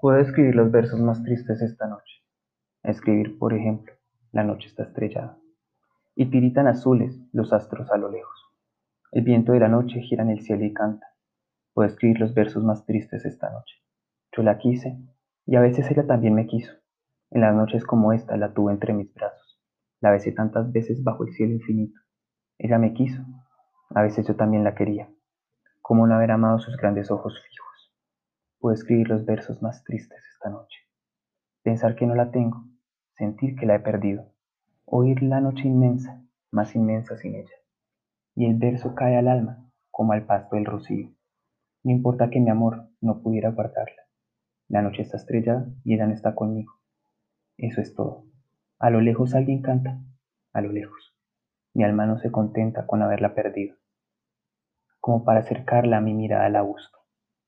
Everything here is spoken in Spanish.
Puedo escribir los versos más tristes esta noche. Escribir, por ejemplo, la noche está estrellada. Y tiritan azules los astros a lo lejos. El viento de la noche gira en el cielo y canta. Puedo escribir los versos más tristes esta noche. Yo la quise, y a veces ella también me quiso. En las noches como esta la tuve entre mis brazos. La besé tantas veces bajo el cielo infinito. Ella me quiso. A veces yo también la quería. ¿Cómo no haber amado sus grandes ojos fijos? Puedo escribir los versos más tristes esta noche. Pensar que no la tengo, sentir que la he perdido, oír la noche inmensa, más inmensa sin ella. Y el verso cae al alma como al pasto del rocío. No importa que mi amor no pudiera guardarla. La noche está estrellada y ella no está conmigo. Eso es todo. A lo lejos alguien canta, a lo lejos. Mi alma no se contenta con haberla perdido. Como para acercarla a mi mirada la busco.